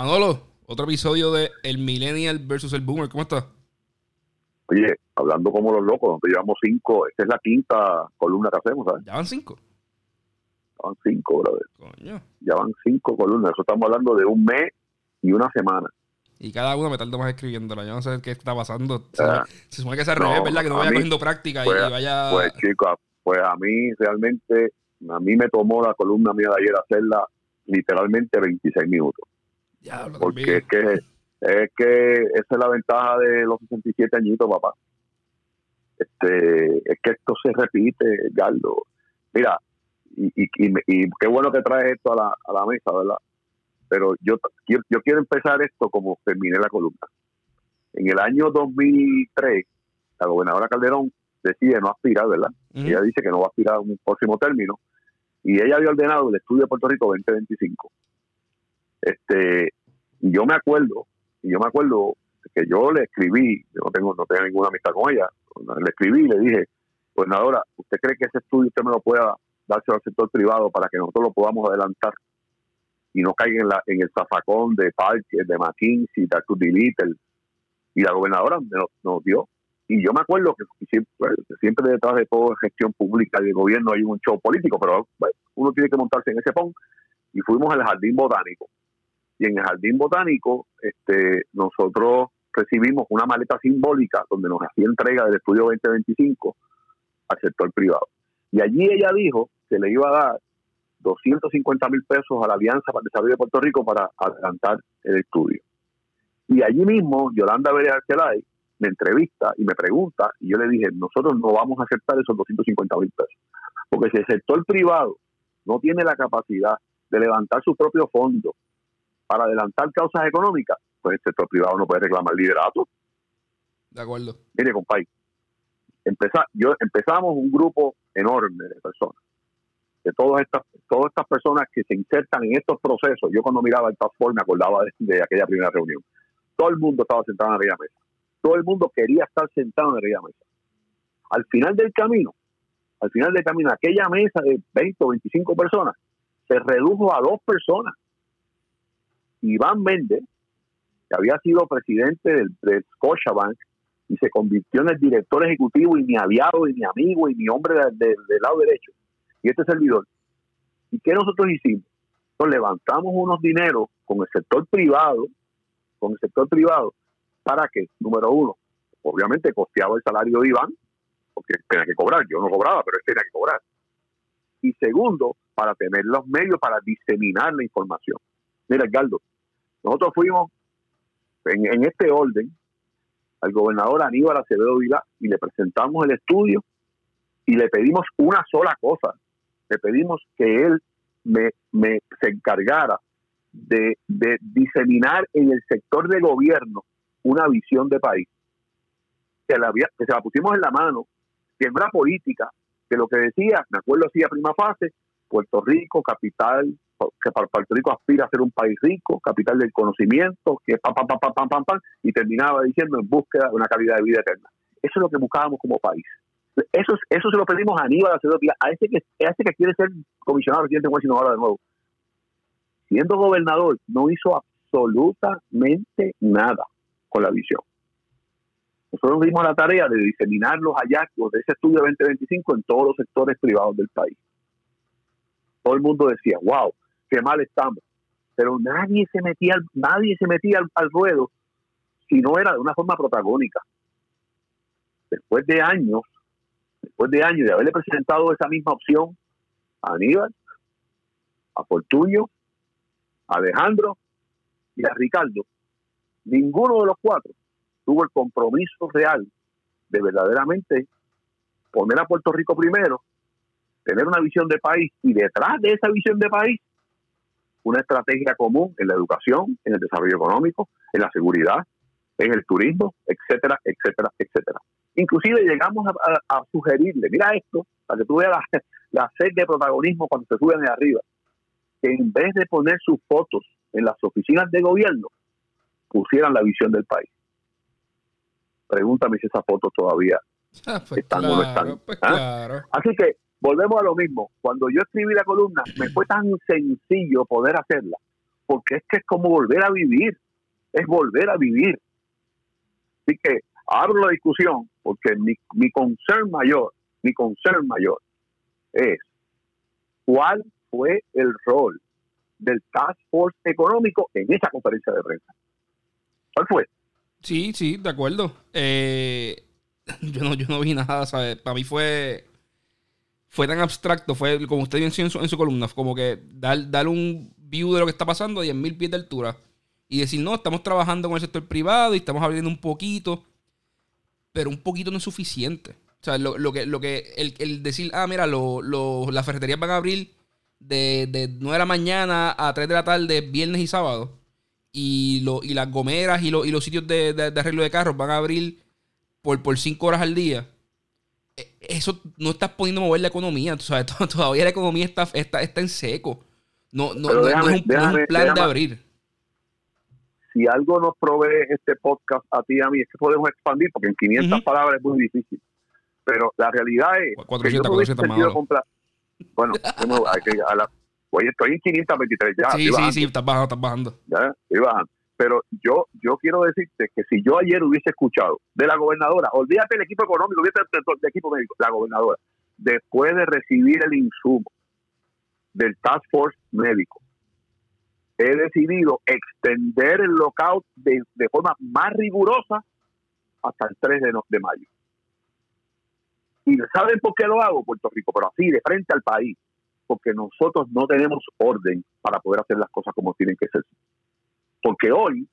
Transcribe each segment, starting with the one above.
Manolo, otro episodio de El Millennial versus el Boomer. ¿Cómo estás? Oye, hablando como los locos, nosotros llevamos cinco, esta es la quinta columna que hacemos, ¿sabes? ¿Ya van cinco? Ya van cinco, brother. Coño. Ya van cinco columnas. Eso estamos hablando de un mes y una semana. Y cada uno me tarda más escribiéndola. Yo no sé qué está pasando. Se, Ah. se supone que se No, revés, ¿verdad? Que no vaya mí, cogiendo práctica y- pues, y, vaya. Pues chicos, pues a mí realmente, a mí me tomó la columna mía de ayer hacerla literalmente 26 minutos. Porque es que, es que esa es la ventaja de los 67 añitos, papá. Este, es que esto se repite, Gardo. Mira, y, y, y, y qué bueno que traes esto a la, a la mesa, ¿verdad? Pero yo, quiero- yo quiero empezar esto como terminé la columna. En el año 2003, la gobernadora Calderón decide no aspirar, ¿verdad? Ella dice que no va a aspirar a un próximo término. Y ella había ordenado el estudio de Puerto Rico 2025. Este, yo me acuerdo, y yo me acuerdo que yo le escribí, yo no tengo, no tengo ninguna amistad con ella, le escribí y le dije, gobernadora, ¿usted cree que ese estudio usted me lo pueda dárselo al sector privado para que nosotros lo podamos adelantar y no caiga en, la, en el zafacón de Parker, de McKinsey, de Arthur? Y la gobernadora lo- nos dio. Y yo me acuerdo que siempre, siempre detrás de toda gestión pública y de gobierno hay un show político, pero uno tiene que montarse en ese pon. Y fuimos al jardín botánico. Y en el jardín botánico, este, nosotros recibimos una maleta simbólica donde nos hacía entrega del estudio 2025 al sector privado. Y allí ella dijo que le iba a dar 250 mil pesos a la Alianza para el Desarrollo de Puerto Rico para adelantar el estudio. Y allí mismo, Yolanda Vélez Arcelay me entrevista y me pregunta, y yo le dije, nosotros no vamos a aceptar esos 250 mil pesos. Porque si el sector privado no tiene la capacidad de levantar su propio fondo para adelantar causas económicas, pues el sector privado no puede reclamar liderato. De acuerdo. Mire, compadre, yo, empezamos un grupo enorme de personas, de todas estas, todas estas personas que se insertan en estos procesos. Yo cuando miraba el Task me acordaba de, de aquella primera reunión. Todo el mundo estaba sentado en aquella mesa. Todo el mundo quería estar sentado en aquella mesa. Al final del camino, al final del camino, aquella mesa de 20 o 25 personas se redujo a dos personas. Iván Méndez, que había sido presidente del, del Scotiabank y se convirtió en el director ejecutivo y mi aliado y mi amigo y mi hombre de- de- del lado derecho. Y este servidor. ¿Y qué nosotros hicimos? Nos levantamos unos dineros con el sector privado, con el sector privado, para que, número uno, obviamente costeaba el salario de Iván, porque tenía que cobrar, yo no cobraba, pero él tenía que cobrar. Y segundo, para tener los medios para diseminar la información. Mira, Edgardo, nosotros fuimos en, en este orden al gobernador Aníbal Acevedo Vila y le presentamos el estudio y le pedimos una sola cosa. Le pedimos que él me, se encargara de, de diseminar en el sector de gobierno una visión de país. Que, la, que se la pusimos en la mano, una política, que lo que decía, me acuerdo así a prima fase, Puerto Rico, capital, que para Puerto Rico aspira a ser un país rico, capital del conocimiento, que pam, pam, pam, pam, pam, pam, pam, y terminaba diciendo en búsqueda de una calidad de vida eterna. Eso es lo que buscábamos como país. Eso, es- eso se lo pedimos a Aníbal a ese que, a ese que quiere ser comisionado residente en Washington ahora de nuevo. Siendo gobernador, no hizo absolutamente nada con la visión. Nosotros dimos la tarea de diseminar los hallazgos de ese estudio 2025 en todos los sectores privados del país. Todo el mundo decía, wow, qué mal estamos. Pero nadie se metía, nadie se metía al, al ruedo si no era de una forma protagónica. Después de años, después de años de haberle presentado esa misma opción a Aníbal, a Fortuño, a Alejandro y a Ricardo, ninguno de los cuatro tuvo el compromiso real de verdaderamente poner a Puerto Rico primero, tener una visión de país y detrás de esa visión de país una estrategia común en la educación, en el desarrollo económico, en la seguridad, en el turismo, etcétera, etcétera, etcétera. Inclusive llegamos a, a- a sugerirle, mira esto, para que tú veas la, la sed de protagonismo cuando se suben de arriba, que en vez de poner sus fotos en las oficinas de gobierno, pusieran la visión del país. Pregúntame si esas fotos todavía Ah, pues Están o no están. pues ¿Ah? claro. Así que volvemos a lo mismo. Cuando yo escribí la columna, me fue tan sencillo poder hacerla, porque es que es como volver a vivir, es volver a vivir. Así que abro la discusión porque mi, mi concern mayor, mi concern mayor es cuál fue el rol del Task Force Económico en esa conferencia de prensa. ¿Cuál fue? Sí, sí, de acuerdo. Eh, yo, no, yo no vi nada, ¿sabes? Para mí fue fue tan abstracto, fue como usted mencionó en su, en su columna, como que dar, dar un view de lo que está pasando a 10.000 pies de altura y decir, no, estamos trabajando con el sector privado y estamos abriendo un poquito, pero un poquito no es suficiente. O sea, lo, lo que, lo que el, decir, ah, mira, lo, lo, las ferreterías van a abrir de, de 9 de la mañana a 3 de la tarde, viernes y sábado, y, lo, y las gomeras y, y los sitios de, de, arreglo de carros van a abrir por, por 5 horas al día eso no estás poniendo a mover la economía. Todavía la economía está, está, está en seco. No, no, no, es, un, plan de abrir. Si algo nos provee este podcast a ti y a mí es que podemos expandir, porque en 500 palabras es muy difícil. Pero la realidad es. 400, 400 más. Bueno, hoy estoy en 523 ya. Sí, sí, sí, estás bajando, estás bajando. Ya, estoy bajando. Pero yo, yo quiero decirte que si yo ayer hubiese escuchado de la gobernadora, olvídate del equipo económico, olvídate del equipo médico, la gobernadora, después de recibir el insumo del Task Force médico, he decidido extender el lockout de, forma más rigurosa hasta el 3 de, de mayo. ¿Y saben por qué lo hago, Puerto Rico? Pero así, de frente al país. Porque nosotros no tenemos orden para poder hacer las cosas como tienen que ser. Porque hoy,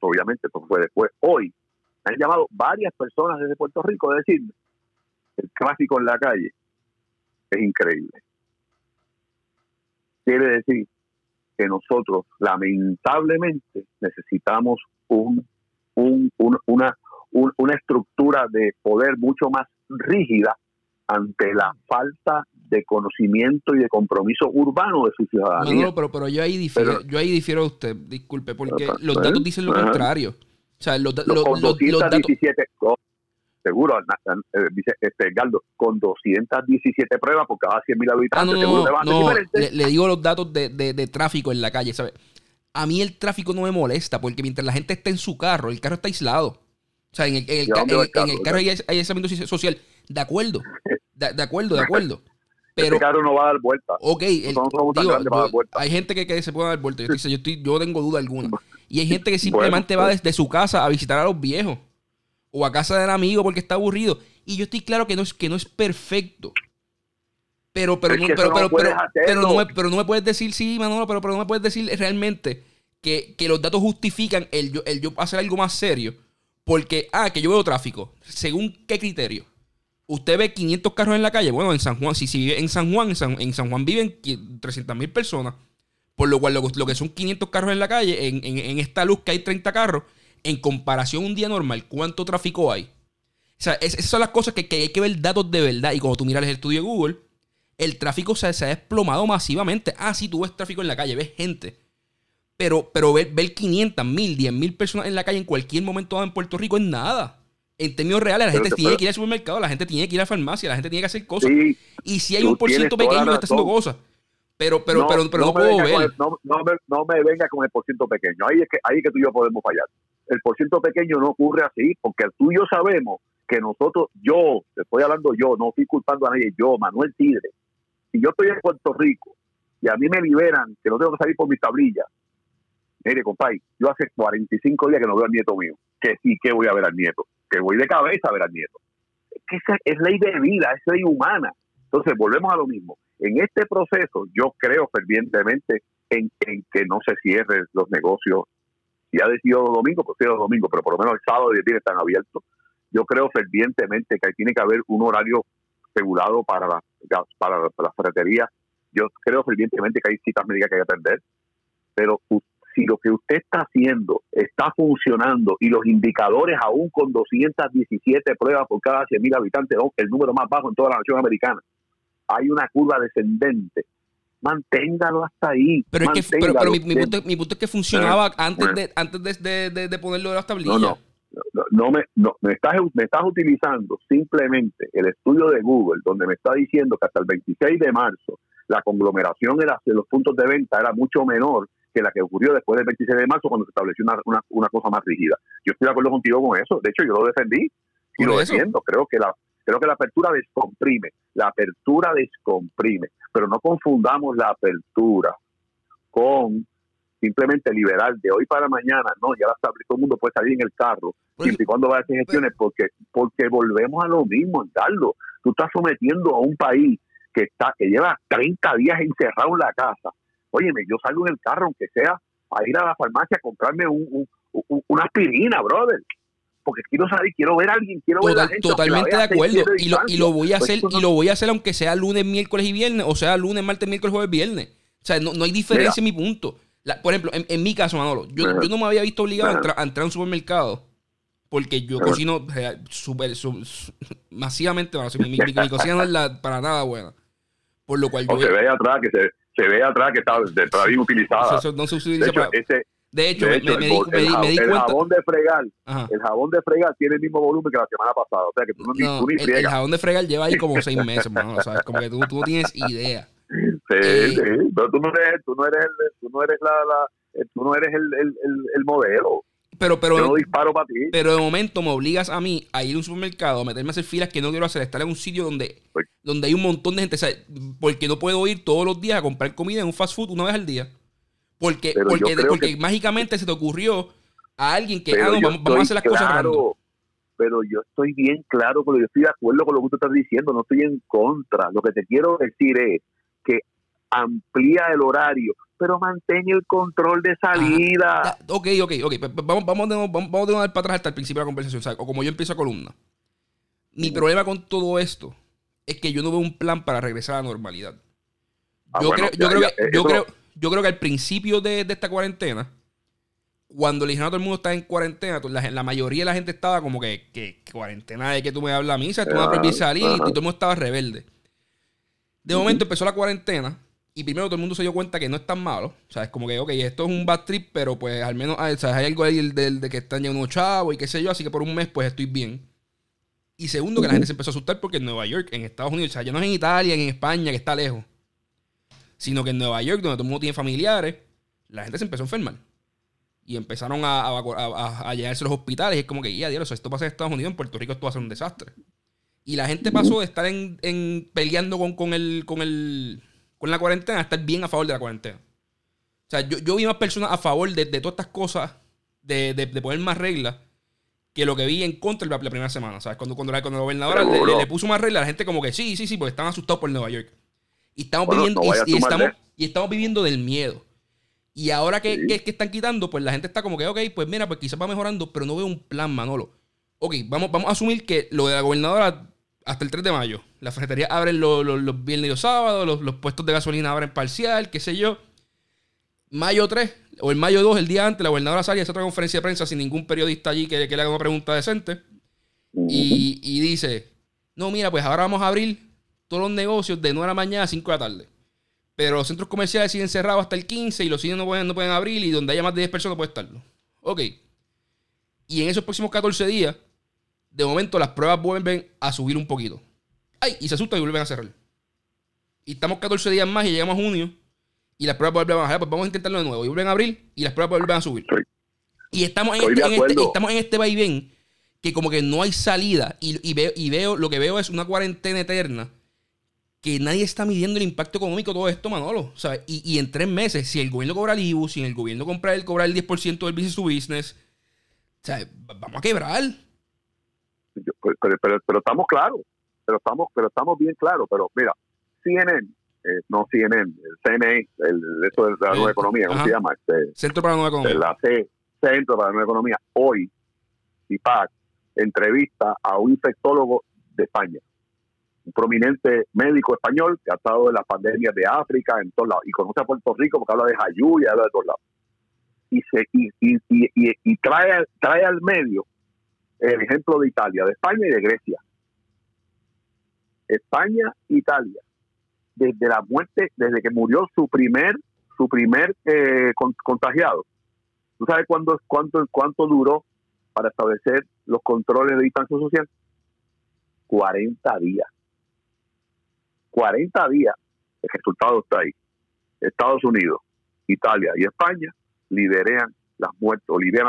obviamente esto fue después, hoy han llamado varias personas desde Puerto Rico a decirme, el tráfico en la calle es increíble. Quiere decir que nosotros lamentablemente necesitamos un, un, una, una estructura de poder mucho más rígida ante la falta de conocimiento y de compromiso urbano de su ciudadanía. No, pero, pero yo ahí difiero, yo ahí difiero a usted, disculpe, porque los datos dicen lo contrario. O sea, los, los, con 217, seguro, eh, dice este, Galdo, con 217 pruebas por cada 100.000 habitantes. Ah, no, no, le, digo los datos de, de, tráfico en la calle, ¿sabes? A mí el tráfico no me molesta porque mientras la gente está en su carro, el carro está aislado. O sea, en el, en el, en el carro hay, hay aislamiento social. De acuerdo, de acuerdo, de acuerdo. Pero, este carro no va a dar vuelta. Ok, hay gente que, se puede dar vuelta. Yo, yo, estoy, yo tengo duda alguna. Y hay gente que simplemente va desde su casa a visitar a los viejos. O a casa del amigo porque está aburrido. Y yo estoy claro que no es, que no es perfecto. Pero, pero, no, pero, pero, pero, no me, pero no me puedes decir, sí, Manolo, pero, pero no me puedes decir realmente que, los datos justifican el el yo hacer algo más serio. Porque, ah, que yo veo tráfico. ¿Según qué criterio? Usted ve 500 carros en la calle. Bueno, en San Juan, si, vive en San Juan, en San, Juan viven 300 mil personas. Por lo cual, lo, que son 500 carros en la calle, en, esta luz que hay 30 carros, en comparación a un día normal, ¿cuánto tráfico hay? O sea, esas son las cosas que, hay que ver datos de verdad. Y cuando tú miras el estudio de Google, el tráfico se, ha desplomado masivamente. Ah, sí, tú ves tráfico en la calle, ves gente. Pero, pero ver, ver 500, 1000, 10 mil personas en la calle en cualquier momento en Puerto Rico es nada en términos reales, la gente tiene que ir al supermercado, la gente tiene que ir a la farmacia, la gente tiene que hacer cosas. y si hay un por ciento pequeño que está haciendo cosas. Pero, pero, pero, pero no, puedo ver. no, me, no, me, venga con el por ciento pequeño. Ahí es que, ahí que tú y yo podemos fallar. El por ciento pequeño no ocurre así, porque tú y yo sabemos que nosotros, yo, te estoy hablando yo, no estoy culpando a nadie, yo, Manuel Tigre, si yo estoy en Puerto Rico y a mí me liberan, que no tengo que salir por mi tablilla, mire, compadre, yo hace 45 días que no veo al nieto mío, que sí, que voy a ver al nieto que voy de cabeza a ver al nieto. Esa es ley de vida, es ley humana. Entonces, volvemos a lo mismo. En este proceso, yo creo fervientemente en, que no se cierren los negocios. Si ha decidido domingo, pues los domingo, pero por lo menos el sábado y el viernes están abiertos. Yo creo fervientemente que tiene que haber un horario regulado para la, para, la ferretería. Yo creo fervientemente que hay citas médicas que hay que atender, pero si lo que usted está haciendo está funcionando y los indicadores aún con 217 pruebas por cada 100.000 habitantes, el número más bajo en toda la nación americana, hay una curva descendente. Manténgalo hasta ahí. Pero, es que, pero, mi, punto, es que funcionaba antes, de, antes de, de, ponerlo de las tablillas. No, no. No, me, no me, estás, me estás utilizando simplemente el estudio de Google, donde me está diciendo que hasta el 26 de marzo la conglomeración de los puntos de venta era mucho menor que la que ocurrió después del 26 de marzo cuando se estableció una, una, cosa más rígida. Yo estoy de acuerdo contigo con eso. De hecho, yo lo defendí y lo defiendo. Creo que la creo que la apertura descomprime. La apertura descomprime. Pero no confundamos la apertura con simplemente liberar de hoy para mañana, no, ya todo el mundo puede salir en el carro, siempre y cuando vaya a hacer gestiones, porque, porque volvemos a lo mismo, Carlos. Tú estás sometiendo a un país que está que lleva 30 días encerrado en la casa. Óyeme, yo salgo en el carro, aunque sea a ir a la farmacia a comprarme un, una aspirina, brother. Porque quiero salir, quiero ver a alguien, quiero ver a la gente. Totalmente de acuerdo. Y lo, y lo voy a pues hacer, y lo voy a hacer aunque sea lunes, miércoles y viernes, o sea lunes, martes, miércoles, jueves, viernes. O sea, no, no hay diferencia en mi punto por ejemplo, en, mi caso, Manolo, yo, no me había visto obligado a, entrar a un supermercado porque yo cocino super, masivamente. mi, cocina no es la, para nada buena. Por lo cual yo. se ve atrás que se, se, ve atrás que está, está bien utilizada. no se utiliza de hecho, para, de hecho, me, di, el, jabón de fregar, el jabón de fregar tiene el mismo volumen que la semana pasada. O sea que tú no, no tú ni el, el, jabón de fregar lleva ahí como seis meses, mano. ¿sabes? Como que tú, tú no tienes idea. Sí, eh, sí. Pero tú no eres, tú no eres, el, tú no eres la, la tú no eres el, el, el, modelo. Pero, pero, Yo no disparo para ti. pero de momento me obligas a mí a ir a un supermercado, a meterme a hacer filas que no quiero hacer, estar en un sitio donde, pues donde hay un montón de gente. O sea, porque no puedo ir todos los días a comprar comida en un fast food una vez al día. Porque, porque, porque mágicamente se te ocurrió a alguien que ah, vamos, a hacer las cosas random. Pero yo estoy bien claro, pero yo estoy de acuerdo con lo que tú estás diciendo, no estoy en contra. Lo que te quiero decir es que amplía el horario, pero mantén el control de salida. ok, ok, ok. Vamos, vamos, de, vamos, vamos para atrás hasta el principio de la conversación, o, como yo empiezo a columna. Mi problema con todo esto es que yo no veo un plan para regresar a la normalidad. yo, creo, yo, creo que, yo, creo, yo creo que al principio de, esta cuarentena, cuando le dijeron a todo el mundo está en cuarentena, la, la, mayoría de la gente estaba como que, que cuarentena de que tú me hablas a mí, tú me vas a salir y todo el mundo estaba rebelde. De momento empezó la cuarentena y primero todo el mundo se dio cuenta que no es tan malo. O sea, es como que, ok, esto es un bad trip, pero pues al menos hay, algo ahí de, que están unos chavos y qué sé yo, así que por un mes pues estoy bien. Y segundo, que la gente se empezó a asustar porque en Nueva York, en Estados Unidos, o sea, ya no es en Italia, en España, que está lejos, sino que en Nueva York, donde todo el mundo tiene familiares, la gente se empezó a enfermar. Y empezaron a, a, a, llegarse a los hospitales. Y es como que, ya, Dios, esto pasa en Estados Unidos, en Puerto Rico esto va a ser un desastre. Y la gente pasó de estar en, peleando con, con, el, con, el, con la cuarentena estar bien a favor de la cuarentena. O sea, yo, vi más personas a favor de, todas estas cosas, de, poner más reglas, que lo que vi en contra la, primera semana. ¿Sabes? Cuando, cuando, la, cuando gobernadora le, puso más reglas, la gente como que sí, sí, sí, porque están asustados por Nueva York. Y estamos viviendo, y, estamos, y estamos viviendo del miedo. Y ahora que, que, están quitando, pues la gente está como que, ok, pues mira, pues quizás va mejorando, pero no veo un plan, Manolo. Ok, vamos, vamos a asumir que lo de la gobernadora hasta el 3 de mayo. Las ferreterías abren los, viernes y los sábados, los, puestos de gasolina abren parcial, qué sé yo. Mayo 3 o el mayo 2, el día antes, la gobernadora sale hace otra conferencia de prensa sin ningún periodista allí que, le haga una pregunta decente. Y, dice, no, mira, pues ahora vamos a abrir todos los negocios de 9 de la mañana a 5 de la tarde. Pero los centros comerciales siguen cerrados hasta el 15 y los cines no pueden, abrir y donde haya más de 10 personas puede estarlo. Ok. Y en esos próximos 14 días, de momento las pruebas vuelven a subir un poquito. Ay, y se asustan y vuelven a cerrar. Y estamos 14 días más y llegamos a junio y las pruebas vuelven a bajar. Pues vamos a intentarlo de nuevo. Y vuelven a abrir y las pruebas vuelven a subir. Y estamos en, este, este, estamos en este vaivén que como que no hay salida y, veo, y veo, lo que veo es una cuarentena eterna que nadie está midiendo el impacto económico de todo esto, Manolo. Y, y, en tres meses, si el gobierno cobra el IBU, si el gobierno compra el, cobra el 10% del business to business, vamos a quebrar. Pero, pero, estamos claros, pero estamos, pero estamos bien claros. Pero mira, CNN, eh, no CNN, el CNE, el, eso de la nueva economía, ¿cómo se llama? Este, Centro para la Nueva Economía. La C, Centro para la Nueva Economía. Hoy, IPAC entrevista a un infectólogo de España, un prominente médico español que ha estado en las pandemias de África, en todos lados, y conoce a Puerto Rico porque habla de Jayú y habla de todos lados. Y, se, y, y, y, y trae, trae al medio el ejemplo de Italia, de España y de Grecia. España, Italia, desde la muerte, desde que murió su primer, su primer eh, contagiado. ¿Tú sabes cuánto, cuánto, cuánto duró para establecer los controles de distancia social? 40 días. 40 días. El resultado está ahí. Estados Unidos, Italia y España lideran las muertes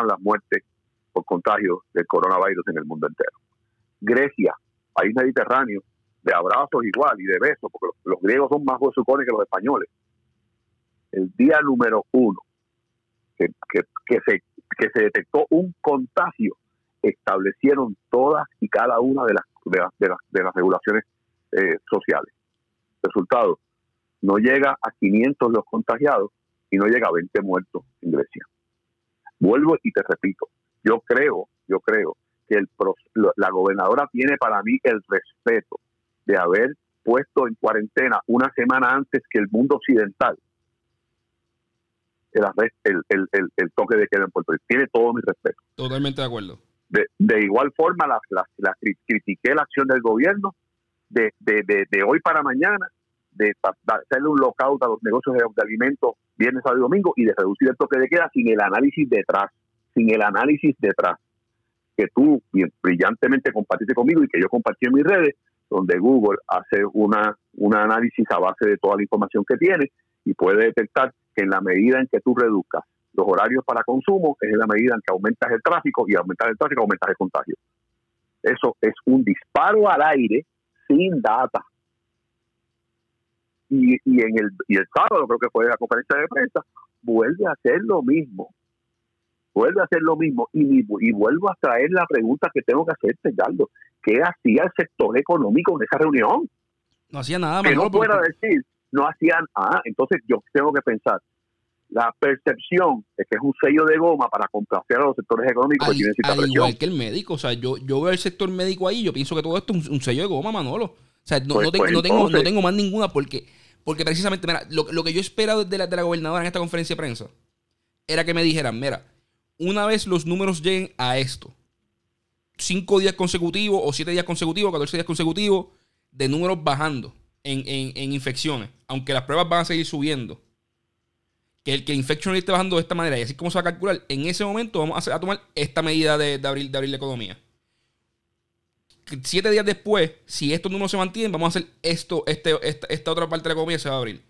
las muertes por contagio del coronavirus en el mundo entero. Grecia, país mediterráneo, de abrazos igual y de besos, porque los, griegos son más gozucones que los españoles. El día número uno que, que, se, que se detectó un contagio, establecieron todas y cada una de las, de de las, regulaciones eh, sociales. Resultado, no llega a 500 los contagiados y no llega a 20 muertos en Grecia. Vuelvo y te repito, yo creo, yo creo que el, la gobernadora tiene para mí el respeto de haber puesto en cuarentena una semana antes que el mundo occidental el, el, el, el toque de queda en Puerto Rico. Tiene todo mi respeto. Totalmente de acuerdo. De, de igual forma, la, la, critiqué la acción del gobierno de, de, de, hoy para mañana, de hacerle un lockout a los negocios de, alimentos viernes, sábado y domingo y de reducir el toque de queda sin el análisis detrás, sin el análisis detrás que tú brillantemente compartiste conmigo y que yo compartí en mis redes, donde Google hace una, un análisis a base de toda la información que tiene y puede detectar que en la medida en que tú reduzcas los horarios para consumo, es en la medida en que aumentas el tráfico y aumentas el tráfico, aumentas el contagio. Eso es un disparo al aire sin data. Y, y, en el, y el sábado, creo que fue la conferencia de prensa, vuelve a hacer lo mismo. Vuelve a hacer lo mismo. Y, y vuelvo a traer la pregunta que tengo que hacerte, Galdo. ¿Qué hacía el sector económico en esa reunión? No hacía nada. Que no pueda decir, no hacían, ah, entonces yo tengo que pensar, la percepción es que es un sello de goma para complacer a los sectores económicos que tienen igual que el médico, o sea, yo, yo veo el sector médico ahí, yo pienso que todo esto es un, sello de goma, Manolo. O sea, no, pues, tengo, pues, no, tengo, no tengo más ninguna porque, porque precisamente, mira, lo, que yo esperaba de la, de la gobernadora en esta conferencia de prensa era que me dijeran, mira, una vez los números lleguen a esto, cinco días consecutivos o siete días consecutivos, 14 días consecutivos de números bajando en, en infecciones, aunque las pruebas van a seguir subiendo que el que infection esté bajando de esta manera y así como se va a calcular, en ese momento vamos a, tomar esta medida de, de, abrir, de abrir la economía. Siete días después, si estos números se mantienen, vamos a hacer esto, este, esta, otra parte de la economía se va a abrir.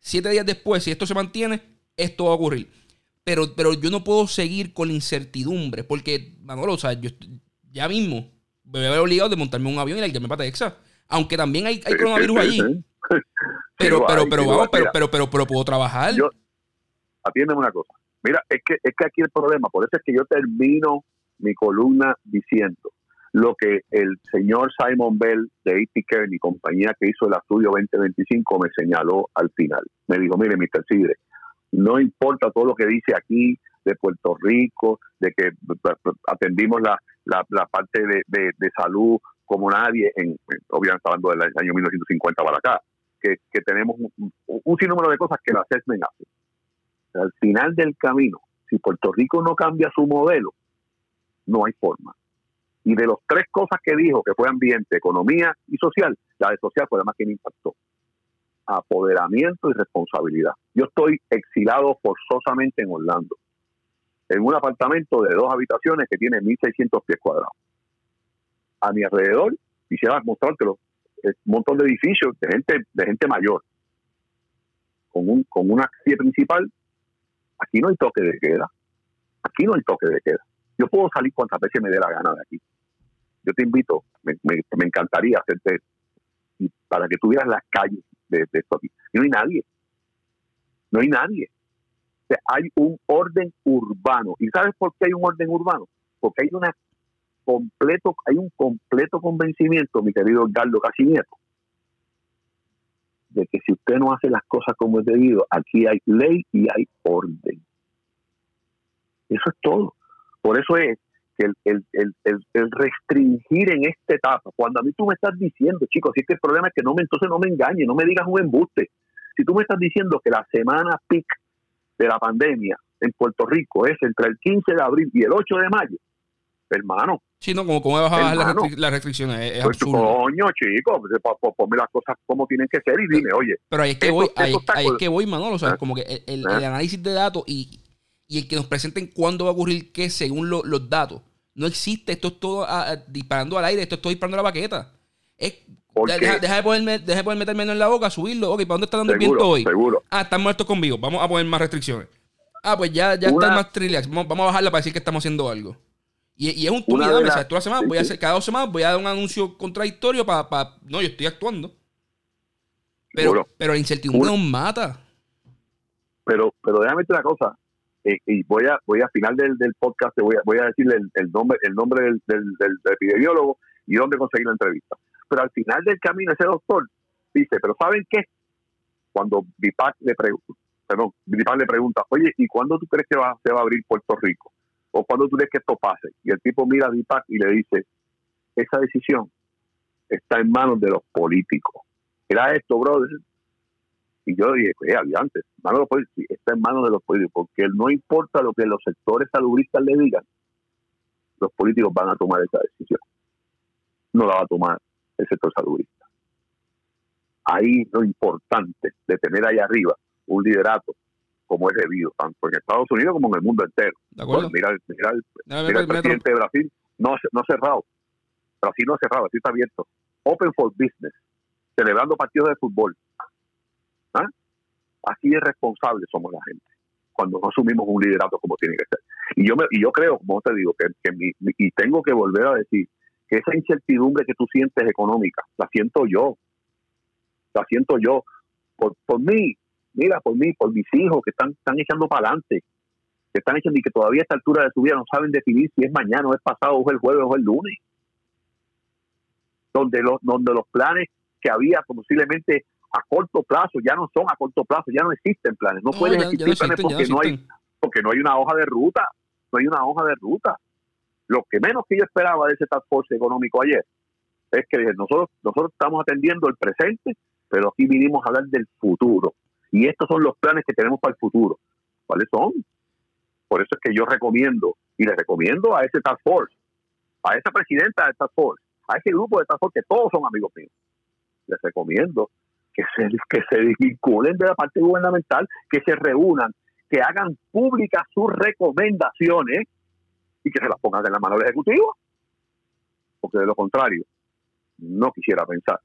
Siete días después, si esto se mantiene, esto va a ocurrir. Pero, pero yo no puedo seguir con la incertidumbre, porque, Manolo, o sea, yo ya mismo me voy a ver obligado de montarme un avión y irme para Texas. Aunque también hay, hay coronavirus allí. Pero, pero, pero, vamos, pero, pero, pero, pero, puedo trabajar atiéndeme una cosa. Mira, es que, es que aquí el problema, por eso es que yo termino mi columna diciendo lo que el señor Simon Bell de A.T. Kearney, compañía que hizo el estudio 2025, me señaló al final. Me dijo, mire, Mr. Sidre, no importa todo lo que dice aquí de Puerto Rico, de que atendimos la, la, parte de, de, salud como nadie, en, obviamente hablando del año 1950 para acá, que, que tenemos un, un, sinnúmero de cosas que la CESMEN hace al final del camino, si Puerto Rico no cambia su modelo, no hay forma. Y de los tres cosas que dijo, que fue ambiente, economía y social, la de social fue la más que me impactó. Apoderamiento y responsabilidad. Yo estoy exilado forzosamente en Orlando, en un apartamento de dos habitaciones que tiene 1.600 pies cuadrados. A mi alrededor, quisiera mostrártelo, un montón de edificios de gente, de gente mayor, con, un, con una calle principal Aquí no hay toque de queda. Aquí no hay toque de queda. Yo puedo salir cuantas veces me dé la gana de aquí. Yo te invito, me, encantaría hacerte para que tuvieras las calles de, esto aquí. Y no hay nadie. No hay nadie. Hay un orden urbano. ¿Y sabes por qué hay un orden urbano? Porque hay una completo, hay un completo convencimiento, mi querido Gardo Casinieto, de que si usted no hace las cosas como es debido, aquí hay ley y hay orden. Eso es todo. Por eso es que el, restringir en esta etapa, cuando a mí tú me estás diciendo, chicos, si es que el problema es que no me, entonces no me engañe, no me digas un embuste. Si tú me estás diciendo que la semana peak de la pandemia en Puerto Rico es entre el 15 de abril y el 8 de mayo, hermano, Sí, no, como cómo vas a bajar las, restricciones. Es, pues, Coño, chico, pues, ponme las cosas como tienen que ser y dime, oye. Pero ahí es que voy, ahí, es que voy, Manolo. O sea, ¿Ah? como que el, ¿Ah? análisis de datos y, el que nos presenten cuándo va a ocurrir qué según los datos. No existe, esto es todo disparando al aire, esto es todo disparando a la baqueta. Es, deja, de poder, deja de poder meterme en la boca, subirlo. Ok, ¿para dónde está dando el viento hoy? Seguro. Ah, están muertos conmigo. Vamos a poner más restricciones. Ah, pues ya, ya está más trillax. Vamos, a bajarla para decir que estamos haciendo algo. Y, y es un tú dame. Tú semana voy a hacer, cada dos semanas voy a dar un anuncio contradictorio para, para no, yo estoy actuando. Pero, pero la incertidumbre nos mata. Pero, pero déjame decir una cosa. Eh, y voy a, voy a final del, del podcast, te voy a, voy a decirle el, nombre, el nombre del, del, del, epidemiólogo y dónde conseguir la entrevista. Pero al final del camino ese doctor dice, pero ¿saben qué? Cuando Bipac le pregunta, perdón, le pregunta, oye, ¿y cuándo tú crees que va, se va a abrir Puerto Rico? ¿O cuándo tú crees que esto pase? Y el tipo mira a Bipac y le dice, esa decisión está en manos de los políticos. Era esto, brother. Y yo dije, pues, antes, mano está en manos de los políticos, porque no importa lo que los sectores salubristas le digan, los políticos van a tomar esa decisión. No la va a tomar el sector salubrista. Ahí lo importante de tener ahí arriba un liderato como es debido, tanto en Estados Unidos como en el mundo entero. mira, el presidente de Brasil, no, no ha cerrado. Brasil no ha cerrado, así está abierto. Open for business, celebrando partidos de fútbol. ¿Ah? Así de responsables somos la gente cuando no asumimos un liderato como tiene que ser. Y yo me, y yo creo, como te digo, que, y tengo que volver a decir que esa incertidumbre que tú sientes económica, la siento yo, la siento yo, por, por mí, mira, por mí, por mis hijos que están, están echando para adelante, que están echando y que todavía a esta altura de su vida no saben definir si es mañana o es pasado o es el jueves o es el lunes, donde los, donde los planes que había posiblemente a corto plazo ya no son a corto plazo, ya no existen planes, no, pueden existir planes porque no hay porque no hay una hoja de ruta, no hay una hoja de ruta. Lo que menos que yo esperaba de ese task force económico ayer es que nosotros nosotros estamos atendiendo el presente, pero aquí vinimos a hablar del futuro. Y estos son los planes que tenemos para el futuro. ¿Cuáles son? Por eso es que yo recomiendo, y le recomiendo a ese task force, a esa presidenta de task force, a ese grupo de task force, que todos son amigos míos, les recomiendo que se, que se desvinculen de la parte gubernamental, que se reúnan, que hagan públicas sus recomendaciones y que se las pongan en la mano del Ejecutivo. Porque de lo contrario, no quisiera pensar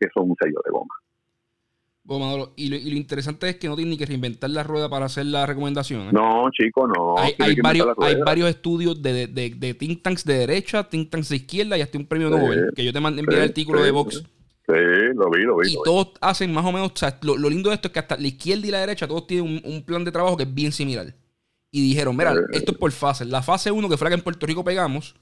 que son un sello de goma. y, lo, interesante es que no tienen ni que reinventar la rueda para hacer las recomendaciones. No, chico, no. Hay, varios, hay varios estudios de, de, de, think tanks de derecha, think tanks de izquierda y hasta un premio Nobel. Que yo te mandé enviar el artículo de Vox. Sí, lo vi, lo vi. Y todos hacen más o menos. lo, lindo de esto es que hasta la izquierda y la derecha todos tienen un, plan de trabajo que es bien similar. Y dijeron: Mira, esto es por fases. La fase 1, que fue la que en Puerto Rico pegamos,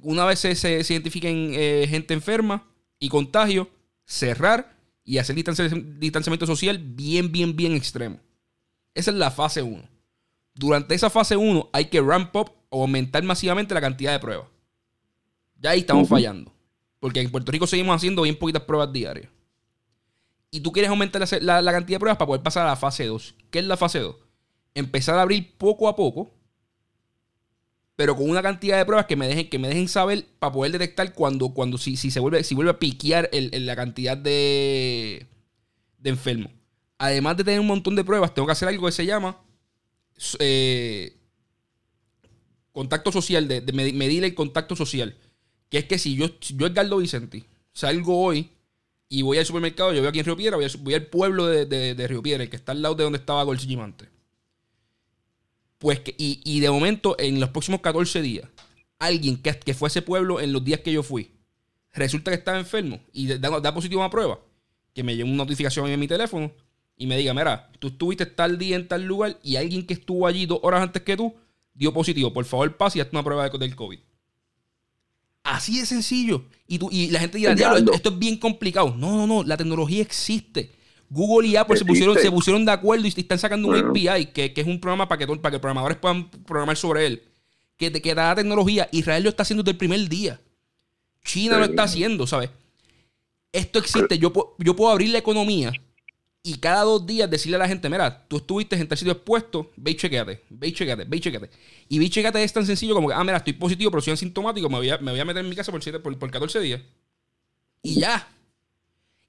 una vez se, se, identifiquen eh, gente enferma y contagio, cerrar y hacer distanciamiento social bien, bien, bien extremo. Esa es la fase 1. Durante esa fase 1 hay que ramp up o aumentar masivamente la cantidad de pruebas. Ya ahí estamos fallando. Porque en Puerto Rico seguimos haciendo bien poquitas pruebas diarias. Y tú quieres aumentar la, la cantidad de pruebas para poder pasar a la fase 2. ¿Qué es la fase 2? Empezar a abrir poco a poco pero con una cantidad de pruebas que me dejen, que me dejen saber para poder detectar cuando, cuando si, si se vuelve, si vuelve a piquear la cantidad de, de enfermos. Además de tener un montón de pruebas, tengo que hacer algo que se llama eh, contacto social, de, medir el contacto social. Que es que si yo, yo Edgardo Vicente, salgo hoy y voy al supermercado, yo voy aquí en Río Piedra, voy, al pueblo de, Río Piedra, el que está al lado de donde estaba Gimante. Pues que, y, de momento, en los próximos 14 días, alguien que, que fue a ese pueblo en los días que yo fui, resulta que estaba enfermo y da, da positivo una prueba, que me llegue una notificación en mi teléfono y me diga, mira, tú estuviste tal día en tal lugar y alguien que estuvo allí dos horas antes que tú dio positivo. Por favor, pase y hazte una prueba del COVID. Así de sencillo. Y, tú, y la gente dirá, esto, es bien complicado. No, no, no, la tecnología existe. Google y Apple se pusieron, se pusieron de acuerdo y están sacando un API, que, es un programa para que, para que programadores puedan programar sobre él, que te queda la tecnología. Israel lo está haciendo desde el primer día. China lo está haciendo, ¿sabes? Esto existe. Yo, yo puedo abrir la economía y cada dos días decirle a la gente, mira, tú estuviste en tal sitio expuesto, ve y chequeate, ve y chequeate, ve y chequeate. Y ve y chequeate es tan sencillo como que, ah, mira, estoy positivo, pero soy asintomático, me voy a, me voy a meter en mi casa por, por, por 14 días. Y ya.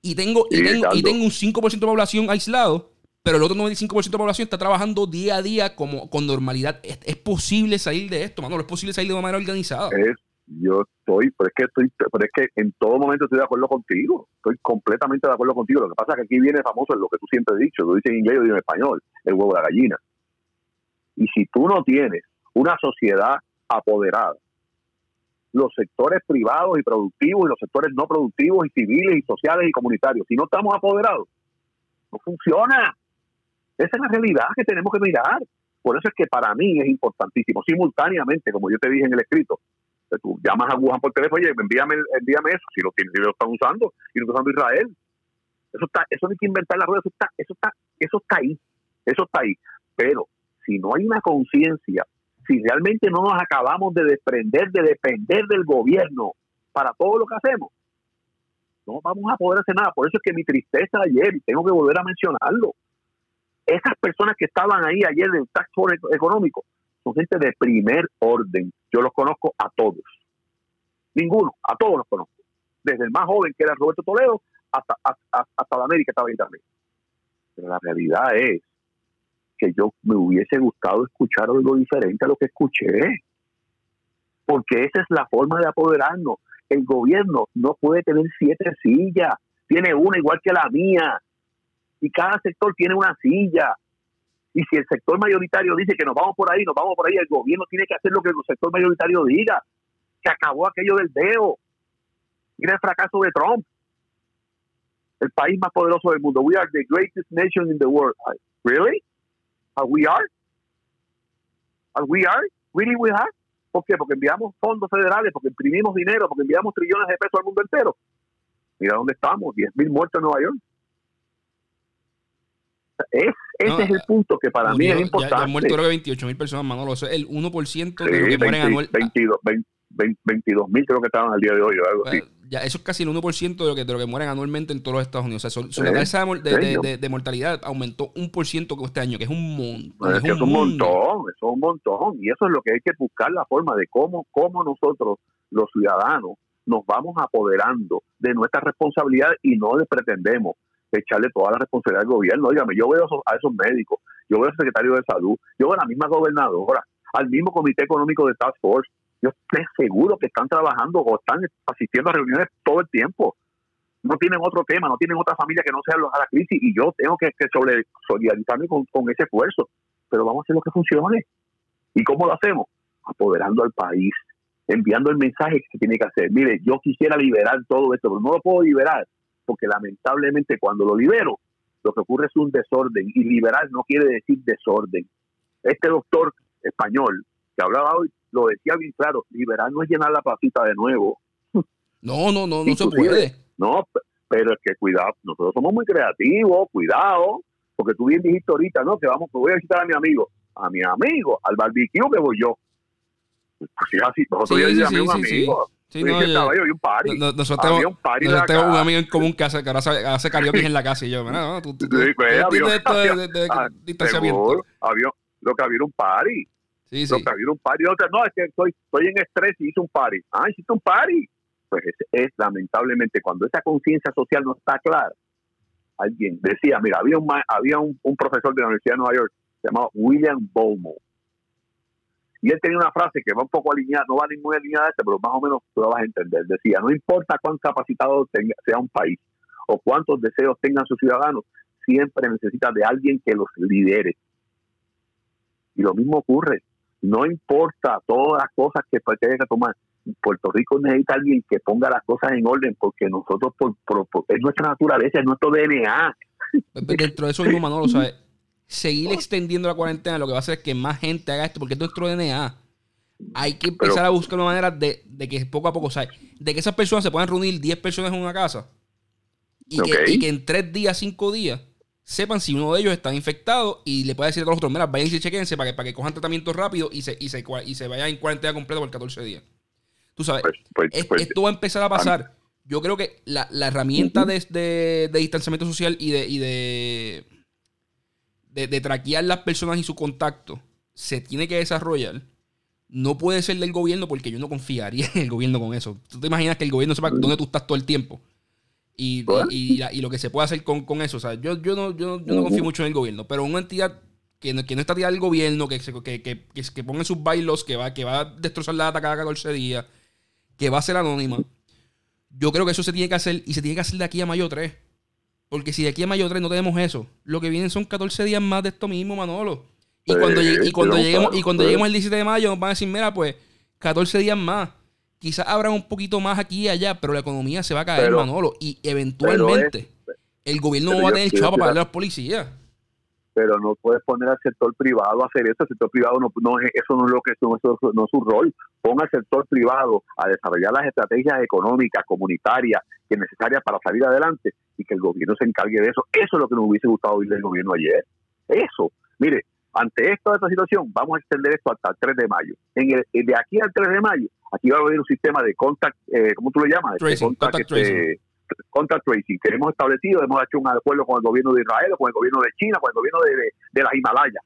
Y tengo, y tengo, y tengo un 5% de población aislado, pero el otro 95% de población está trabajando día a día como con normalidad. Es, posible salir de esto, mano. Es posible salir de una manera organizada. Es, yo estoy, pero es que estoy, pero es que en todo momento estoy de acuerdo contigo, estoy completamente de acuerdo contigo. Lo que pasa es que aquí viene famoso en lo que tú siempre has dicho, tú dices en inglés, yo digo en español, el huevo de la gallina. Y si tú no tienes una sociedad apoderada, los sectores privados y productivos y los sectores no productivos y civiles y sociales y comunitarios, si no estamos apoderados, no funciona. Esa es la realidad que tenemos que mirar. Por eso es que para mí es importantísimo, simultáneamente, como yo te dije en el escrito, tú llamas a Wuhan por teléfono, oye, envíame, envíame eso, si lo, si lo están usando, y lo está usando Israel. Eso está, eso no hay que inventar la rueda, eso está, eso está, eso está ahí, eso está ahí. Pero si no hay una conciencia, si realmente no nos acabamos de desprender, de depender del gobierno para todo lo que hacemos, no vamos a poder hacer nada. Por eso es que mi tristeza ayer, y tengo que volver a mencionarlo, esas personas que estaban ahí ayer del tax force económico son gente de primer orden. Yo los conozco a todos. Ninguno, a todos los conozco. Desde el más joven, que era Roberto Toledo, hasta, hasta, hasta la América estaba ahí también. Pero la realidad es que yo me hubiese gustado escuchar algo diferente a lo que escuché. Porque esa es la forma de apoderarnos. El gobierno no puede tener siete sillas, tiene una igual que la mía. Y cada sector tiene una silla. Y si el sector mayoritario dice que nos vamos por ahí, nos vamos por ahí, el gobierno tiene que hacer lo que el sector mayoritario diga. Se acabó aquello del dedo. Mira el fracaso de Trump. El país más poderoso del mundo. We are the greatest nation in the world. Really? Are we are? Are we are? Really we are? ¿Por qué? Porque enviamos fondos federales, porque imprimimos dinero, porque enviamos trillones de pesos al mundo entero. Mira dónde estamos, 10.000 muertos en Nueva York. Es, ese es el punto que para mí es importante. Ya, han muerto creo que 28 mil personas, Manolo. Eso es el 1% de lo que mueren anual. 22 mil creo que estaban al día de hoy o algo así. Ya, eso es casi el 1% de lo, que, de lo que mueren anualmente en todos los Estados Unidos. O sea, su, tasa de, de, mortalidad aumentó un por ciento este año, que es un montón. Es, un, montón, eso es un montón. Y eso es lo que hay que buscar la forma de cómo, cómo nosotros, los ciudadanos, nos vamos apoderando de nuestra responsabilidad y no le pretendemos echarle toda la responsabilidad al gobierno. Óigame, yo veo a esos, médicos, yo veo al secretario de salud, yo veo a la misma gobernadora, al mismo comité económico de Task Force. Yo estoy seguro que están trabajando o están asistiendo a reuniones todo el tiempo. No tienen otro tema, no tienen otra familia que no sea a la crisis y yo tengo que, que solidarizarme con, con ese esfuerzo. Pero vamos a hacer lo que funcione. ¿Y cómo lo hacemos? Apoderando al país, enviando el mensaje que se tiene que hacer. Mire, yo quisiera liberar todo esto, pero no lo puedo liberar porque lamentablemente cuando lo libero, lo que ocurre es un desorden y liberal no quiere decir desorden. Este doctor español que hablaba hoy lo decía bien claro, liberal no es llenar la placita de nuevo. No, no, no, no se puede. No, pero es que cuidado, nosotros somos muy creativos, cuidado, porque tú bien dijiste ahorita, ¿no? Que vamos, que voy a visitar a mi amigo, a mi amigo, al barbecue que voy yo. Pues así, nosotros sí, sí, sí, un amigo. Sí, no, yo, había un party. nosotros tenemos, un, party nosotros tenemos un amigo en común que hace, que ahora hace, hace karaoke en la casa y yo, no, tú, tú, sí, pues, había, distanciamiento. Había, lo que había un party. Sí, sí. Había un party. Otra, no, es que estoy, estoy en estrés y hice un party. Ah, hiciste un party. Pues es, es lamentablemente cuando esa conciencia social no está clara. Alguien decía, mira, había un, había un, un profesor de la Universidad de Nueva York llamado William Bowman y él tenía una frase que va un poco alineada, no va ninguna alineada esta, pero más o menos tú lo vas a entender. Decía, no importa cuán capacitado sea un país o cuántos deseos tengan sus ciudadanos, siempre necesita de alguien que los lidere. Y lo mismo ocurre. No importa todas las cosas que hay que tomar. Puerto Rico necesita alguien que ponga las cosas en orden porque nosotros, por, es nuestra naturaleza, es nuestro DNA. Dentro de eso mismo, Manolo, ¿sabes? seguir extendiendo la cuarentena lo que va a hacer es que más gente haga esto, porque es nuestro DNA. Hay que empezar a buscar una manera de, que poco a poco, o sea, de que esas personas se puedan reunir 10 personas en una casa y, que, en 3 días, 5 días, sepan si uno de ellos está infectado y le pueda decir a los otros, mira, vayan y chequense para que, para que cojan tratamiento rápido y se, y se, y se vayan en cuarentena completa por 14 días. Tú sabes, pues, pues, pues, esto va a empezar a pasar. Yo creo que la, herramienta de, distanciamiento social y de de, traquear las personas y su contacto se tiene que desarrollar, no puede ser del gobierno porque yo no confiaría en el gobierno con eso. ¿Tú te imaginas que el gobierno sepa dónde tú estás todo el tiempo? Y, y, lo que se puede hacer con, eso. O sea, yo, yo, no, yo, no confío mucho en el gobierno, pero una entidad que no, que no está tirada del gobierno, que, que, que, que, ponga sus bailos, que va, que va a destrozar la data cada 14 días, que va a ser anónima. Yo creo que eso se tiene que hacer y se tiene que hacer de aquí a mayo 3. Porque si de aquí a mayo 3 no tenemos eso, lo que vienen son 14 días más de esto mismo, Manolo. Y cuando, y cuando lleguemos, y cuando lleguemos el 17 de mayo, nos van a decir, mira, pues, 14 días más. Quizás habrá un poquito más aquí y allá, pero la economía se va a caer, Manolo. Y eventualmente el gobierno no va a tener chavo para pagarle a los policías pero no puedes poner al sector privado a hacer eso. El sector privado no, no eso no es lo que eso, no es su rol. Ponga al sector privado a desarrollar las estrategias económicas, comunitarias, que es necesarias para salir adelante y que el gobierno se encargue de eso. Eso es lo que nos hubiese gustado oír del gobierno ayer. Eso. Mire, ante esta, esta situación, vamos a extender esto hasta el 3 de mayo. En el, de aquí al 3 de mayo, aquí va a haber un sistema de contact, eh, ¿cómo tú lo llamas? Este, contact, este, contact tracing que hemos establecido, hemos hecho un acuerdo con el gobierno de Israel, con el gobierno de China, con el gobierno de, de, las Himalayas,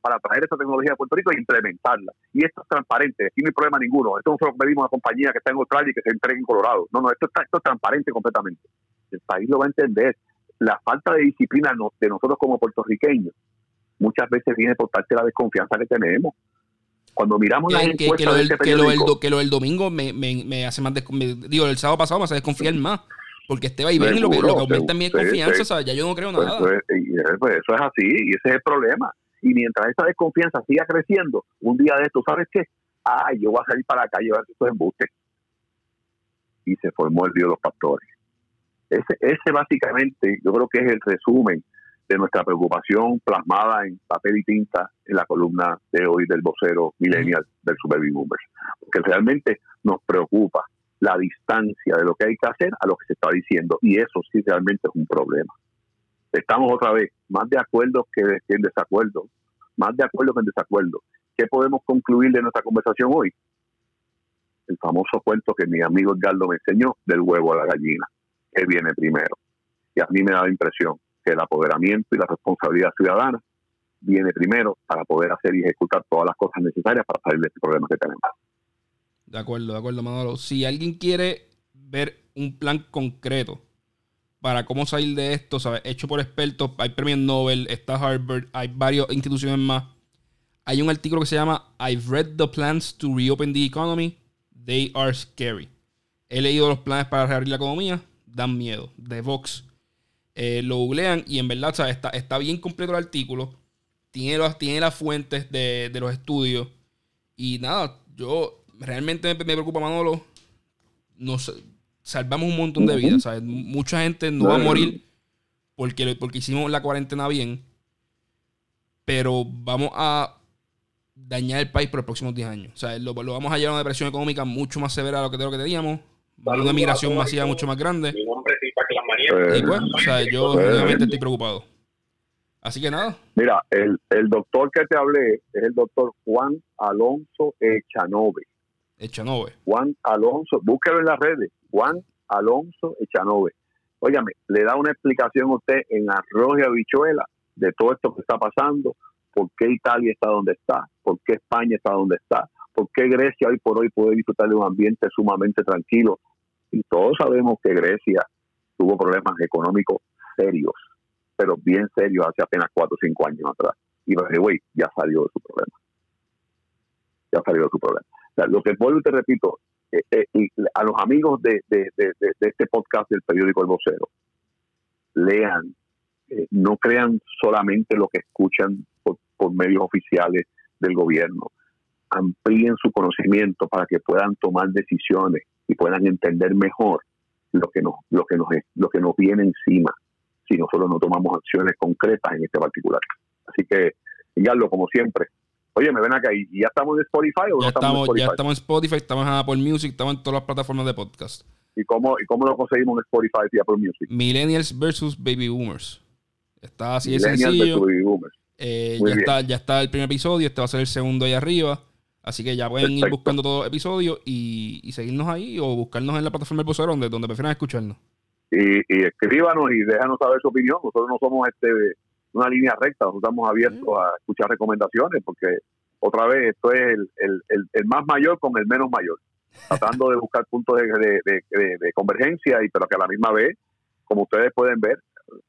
para traer esta tecnología a Puerto Rico e implementarla. Y esto es transparente, aquí no hay problema ninguno. Esto no solo pedimos a una compañía que está en Australia y que se entregue en Colorado. No, no, esto, está, esto es transparente completamente. El país lo va a entender. La falta de disciplina de nosotros como puertorriqueños muchas veces viene por parte de la desconfianza que tenemos cuando miramos la que, que, lo del, este que, lo del, domingo me, me, me hace más digo el sábado pasado me hace desconfiar más porque este va y ven y lo que, lo que aumenta mi desconfianza o sea, ya yo no creo pues nada. pues, pues, eso es así y ese es el problema. Y mientras esa desconfianza siga creciendo un día de esto ¿sabes qué? ah yo voy a salir para la calle a ver si esto es embuste. Y se formó el río de los pastores. Ese, ese básicamente yo creo que es el resumen de nuestra preocupación plasmada en papel y tinta en la columna de hoy del vocero millennial del Baby Boomers. Porque realmente nos preocupa la distancia de lo que hay que hacer a lo que se está diciendo y eso sí realmente es un problema. Estamos otra vez más de acuerdo que, en desacuerdo, más de acuerdo que en desacuerdo. ¿Qué podemos concluir de nuestra conversación hoy? El famoso cuento que mi amigo Edgardo me enseñó del huevo a la gallina, que viene primero. Y a mí me da la impresión que el apoderamiento y la responsabilidad ciudadana viene primero para poder hacer y ejecutar todas las cosas necesarias para salir de este problema que tenemos. De acuerdo, de acuerdo, Manolo. Si alguien quiere ver un plan concreto para cómo salir de esto, ¿sabes? hecho por expertos, hay premios Nobel, está Harvard, hay varias instituciones más. Hay un artículo que se llama I've read the plans to reopen the economy. They are scary. He leído los planes para reabrir la economía. Dan miedo. De Vox. Eh, lo googlean y en verdad Está, está bien completo el artículo. Tiene, los, tiene las fuentes de, los estudios. Y nada, yo realmente me, preocupa, Manolo. Nos salvamos un montón de vidas. Mucha gente no va a morir porque, porque hicimos la cuarentena bien. Pero vamos a dañar el país por los próximos 10 años. O sea, lo, vamos a llevar a una depresión económica mucho más severa de lo que, de lo que teníamos. Una migración masiva mucho más grande. Y pues, o sea, yo realmente estoy preocupado. Así que nada. Mira, el, el doctor que te hablé es el doctor Juan Alonso Echanove. Echanove. Juan Alonso, búsquelo en las redes. Juan Alonso Echanove. Óyame, le da una explicación a usted en arroz y habichuela de todo esto que está pasando, por qué Italia está donde está, por qué España está donde está, por qué Grecia hoy por hoy puede disfrutar de un ambiente sumamente tranquilo. Y todos sabemos que Grecia tuvo problemas económicos serios, pero bien serios hace apenas cuatro o cinco años atrás. Y güey, ya salió de su problema. Ya salió de su problema. lo que vuelvo y te repito, eh, eh, a los amigos de, este podcast del periódico El Vocero, lean, eh, no crean solamente lo que escuchan por medios oficiales del gobierno, amplíen su conocimiento para que puedan tomar decisiones y puedan entender mejor lo que nos, lo que nos, lo que nos viene encima si nosotros no tomamos acciones concretas en este particular. Así que, lo como siempre. Oye, me ven acá y ya estamos en Spotify o ya no estamos, en Spotify? Ya estamos en Spotify, estamos en Apple Music, estamos en todas las plataformas de podcast. ¿Y cómo, y cómo lo conseguimos en Spotify y Apple Music? Millennials versus Baby Boomers. Está así de sencillo. Baby Boomers. Eh, ya, está, ya está el primer episodio, este va a ser el segundo ahí arriba. Así que ya pueden ir buscando todos los episodios y, seguirnos ahí o buscarnos en la plataforma del vocero donde, donde prefieran escucharnos. Y, escríbanos y déjanos saber su opinión. Nosotros no somos este una línea recta, nosotros estamos abiertos a escuchar recomendaciones porque otra vez esto es el, el, el, más mayor con el menos mayor, tratando de buscar puntos de, de, convergencia y pero que a la misma vez, como ustedes pueden ver,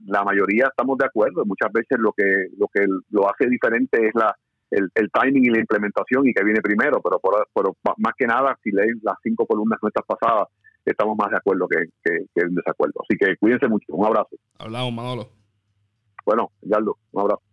la mayoría estamos de acuerdo. Muchas veces lo que lo que lo hace diferente es la el, timing y la implementación y que viene primero, pero por, más que nada, si leen las cinco columnas nuestras pasadas, estamos más de acuerdo que, que, en desacuerdo. Así que cuídense mucho. Un abrazo. Hablamos, Manolo. Bueno, Yardo, un abrazo.